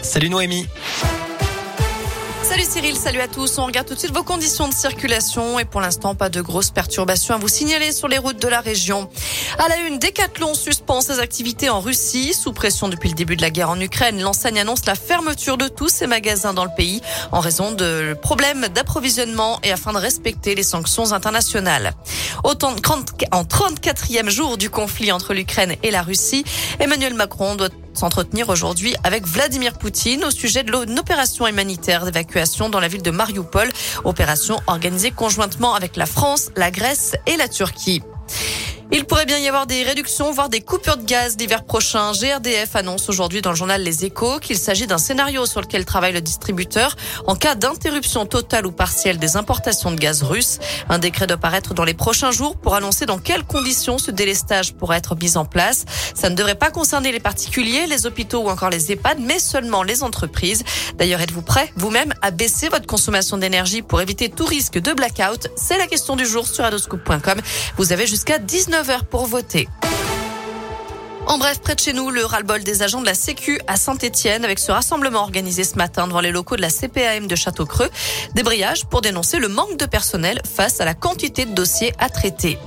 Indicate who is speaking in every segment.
Speaker 1: Salut Noémie.
Speaker 2: Salut Cyril, salut à tous. On regarde tout de suite vos conditions de circulation et pour l'instant pas de grosses perturbations à vous signaler sur les routes de la région. À la une, Decathlon suspend ses activités en Russie. Sous pression depuis le début de la guerre en Ukraine, l'enseigne annonce la fermeture de tous ses magasins dans le pays en raison de problèmes d'approvisionnement et afin de respecter les sanctions internationales. Autant en 34e jour du conflit entre l'Ukraine et la Russie, Emmanuel Macron doit s'entretenir aujourd'hui avec Vladimir Poutine au sujet de l'opération opération humanitaire d'évacuation dans la ville de Mariupol, opération organisée conjointement avec la France, la Grèce et la Turquie. Il pourrait bien y avoir des réductions, voire des coupures de gaz l'hiver prochain. GRDF annonce aujourd'hui dans le journal Les Échos qu'il s'agit d'un scénario sur lequel travaille le distributeur en cas d'interruption totale ou partielle des importations de gaz russe. Un décret doit paraître dans les prochains jours pour annoncer dans quelles conditions ce délestage pourrait être mis en place. Ça ne devrait pas concerner les particuliers, les hôpitaux ou encore les EHPAD, mais seulement les entreprises. D'ailleurs, êtes-vous prêt vous-même à baisser votre consommation d'énergie pour éviter tout risque de blackout? C'est la question du jour sur adoscoop.com. Vous avez jusqu'à 19 9h pour voter. En bref, près de chez nous, le ras-le-bol des agents de la Sécu à Saint-Etienne avec ce rassemblement organisé ce matin devant les locaux de la CPAM de Château-Creux. Débrayage pour dénoncer le manque de personnel face à la quantité de dossiers à traiter.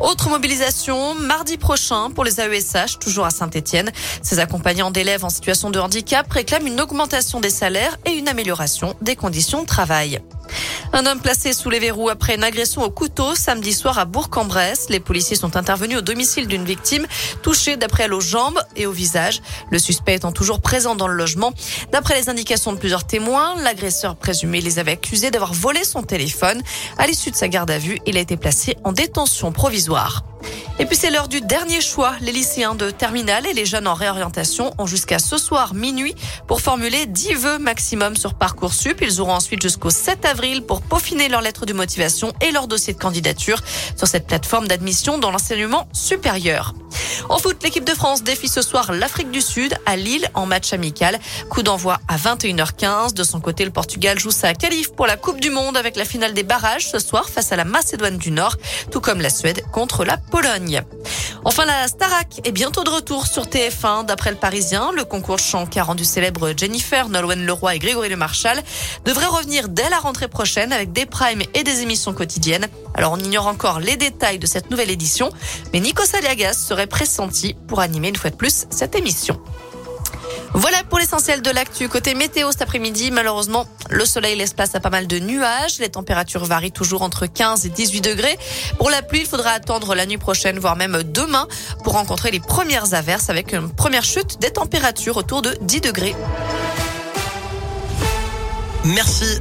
Speaker 2: Autre mobilisation mardi prochain pour les AESH, toujours à Saint-Etienne. Ces accompagnants d'élèves en situation de handicap réclament une augmentation des salaires et une amélioration des conditions de travail. Un homme placé sous les verrous après une agression au couteau samedi soir à Bourg-en-Bresse. Les policiers sont intervenus au domicile d'une victime touchée d'après elle aux jambes et au visage. Le suspect étant toujours présent dans le logement. D'après les indications de plusieurs témoins, l'agresseur présumé les avait accusés d'avoir volé son téléphone. À l'issue de sa garde à vue, il a été placé en détention provisoire. Et puis c'est l'heure du dernier choix. Les lycéens de terminale et les jeunes en réorientation ont jusqu'à ce soir minuit pour formuler 10 vœux maximum sur Parcoursup. Ils auront ensuite jusqu'au 7 avril pour peaufiner leur lettre de motivation et leur dossier de candidature sur cette plateforme d'admission dans l'enseignement supérieur. En foot, l'équipe de France défie ce soir l'Afrique du Sud à Lille en match amical. Coup d'envoi à 21h15. De son côté, le Portugal joue sa qualif pour la Coupe du Monde avec la finale des barrages ce soir face à la Macédoine du Nord, tout comme la Suède contre la Pologne. Enfin, la Starac est bientôt de retour sur TF1. D'après le Parisien, le concours chant qui a rendu célèbre Jennifer, Nolwenn Leroy et Grégory Le Marchal devrait revenir dès la rentrée prochaine avec des primes et des émissions quotidiennes. Alors, on ignore encore les détails de cette nouvelle édition, mais Nico Aliagas serait pressenti pour animer une fois de plus cette émission. Voilà pour l'essentiel de l'actu. Côté météo cet après-midi, malheureusement, le soleil laisse place à pas mal de nuages. Les températures varient toujours entre 15 et 18 degrés. Pour la pluie, il faudra attendre la nuit prochaine, voire même demain, pour rencontrer les premières averses avec une première chute des températures autour de 10 degrés.
Speaker 1: Merci.